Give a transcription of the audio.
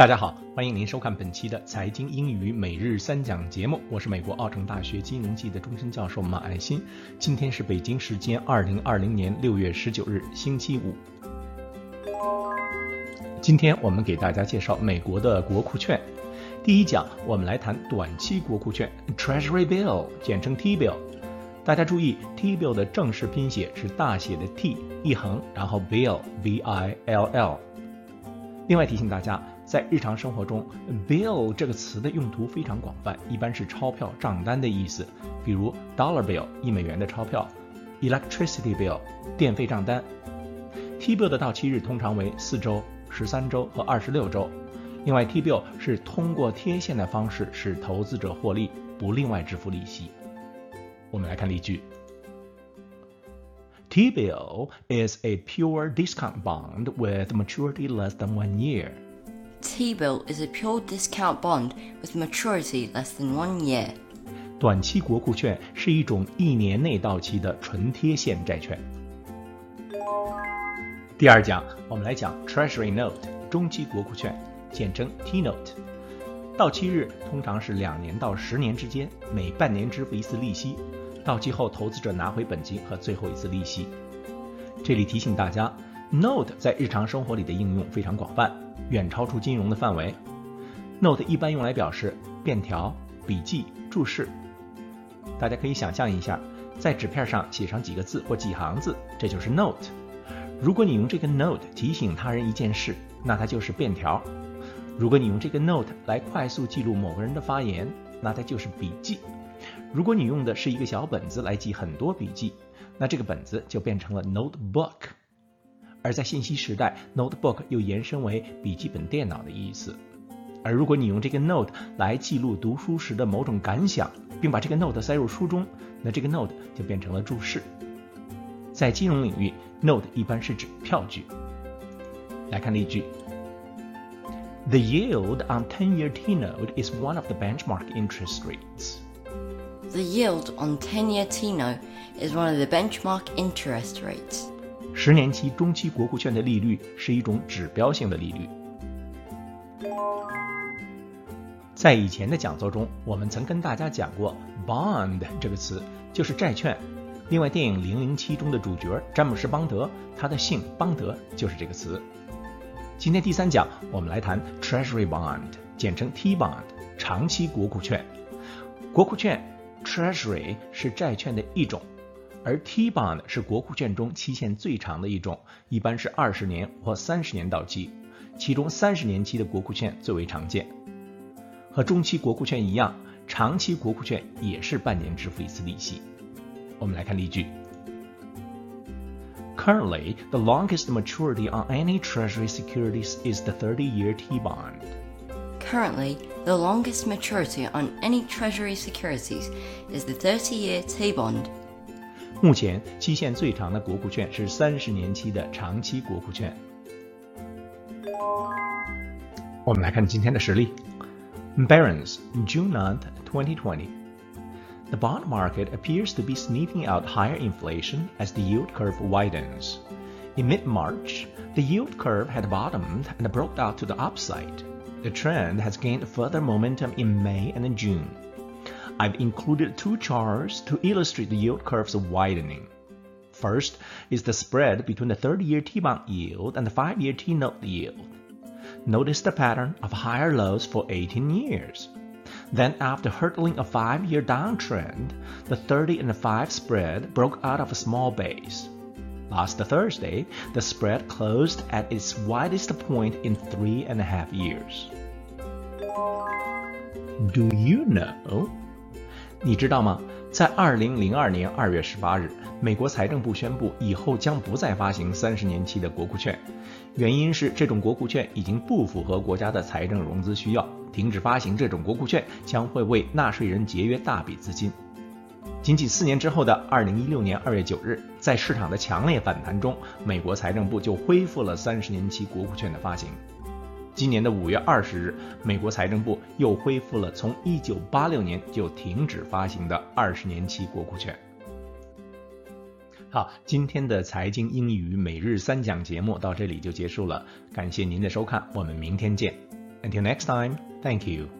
大家好，欢迎您收看本期的财经英语每日三讲节目，我是美国奥城大学金融系的终身教授马爱新。今天是北京时间二零二零年六月十九日，星期五。今天我们给大家介绍美国的国库券。第一讲，我们来谈短期国库券 （Treasury Bill），简称 T-bill。大家注意，T-bill 的正式拼写是大写的 T 一横，然后 Bill V I L L。另外提醒大家，在日常生活中，bill 这个词的用途非常广泛，一般是钞票、账单的意思，比如 dollar bill 一美元的钞票，electricity bill 电费账单。T-bill 的到期日通常为四周、十三周和二十六周。另外，T-bill 是通过贴现的方式使投资者获利，不另外支付利息。我们来看例句。T-bill is a pure discount bond with maturity less than one year. T-bill is a pure discount bond with maturity less than one year. 短期国库券是一种一年内到期的纯贴现债券。第二讲，我们来讲 Treasury Note 中期国库券，简称 T-note。到期日通常是两年到十年之间，每半年支付一次利息。到期后，投资者拿回本金和最后一次利息。这里提醒大家，note 在日常生活里的应用非常广泛，远超出金融的范围。note 一般用来表示便条、笔记、注释。大家可以想象一下，在纸片上写上几个字或几行字，这就是 note。如果你用这个 note 提醒他人一件事，那它就是便条；如果你用这个 note 来快速记录某个人的发言，那它就是笔记。如果你用的是一个小本子来记很多笔记，那这个本子就变成了 notebook。而在信息时代，notebook 又延伸为笔记本电脑的意思。而如果你用这个 note 来记录读书时的某种感想，并把这个 note 塞入书中，那这个 note 就变成了注释。在金融领域，note 一般是指票据。来看例句：The yield on ten-year T-note is one of the benchmark interest rates. The yield on 10-year T-note is one of the benchmark interest rates. 十年期中期国库券的利率是一种指标性的利率。在以前的讲座中，我们曾跟大家讲过 “bond” 这个词，就是债券。另外，电影《零零七》中的主角詹姆斯·邦德，他的姓邦德就是这个词。今天第三讲，我们来谈 Treasury Bond，简称 T-bond，长期国库券。国库券 Treasury 是债券的一种，而 T-bond 是国库券中期限最长的一种，一般是二十年或三十年到期，其中三十年期的国库券最为常见。和中期国库券一样，长期国库券也是半年支付一次利息。我们来看例句：Currently, the longest maturity on any Treasury securities is the 30-year T-bond. Currently, the longest maturity on any Treasury securities is the 30-year T-bond. 目前期限最长的国库券是三十年期的长期国库券。我们来看今天的实例。Barron's, June 9th, 2020. The bond market appears to be sniffing out higher inflation as the yield curve widens. In mid March, the yield curve had bottomed and broke out to the upside. The trend has gained further momentum in May and June. I've included two charts to illustrate the yield curve's widening. First is the spread between the 30 year T bond yield and the 5 year T note yield. Notice the pattern of higher lows for 18 years. Then, after hurdling a five year downtrend, the 30 and the 5 spread broke out of a small base. Last Thursday, the spread closed at its widest point in three and a half years. Do you know? 你知道吗？在二零零二年二月十八日，美国财政部宣布以后将不再发行三十年期的国库券，原因是这种国库券已经不符合国家的财政融资需要，停止发行这种国库券将会为纳税人节约大笔资金。仅仅四年之后的二零一六年二月九日，在市场的强烈反弹中，美国财政部就恢复了三十年期国库券的发行。今年的五月二十日，美国财政部又恢复了从一九八六年就停止发行的二十年期国库券。好，今天的财经英语每日三讲节目到这里就结束了，感谢您的收看，我们明天见。Until next time, thank you.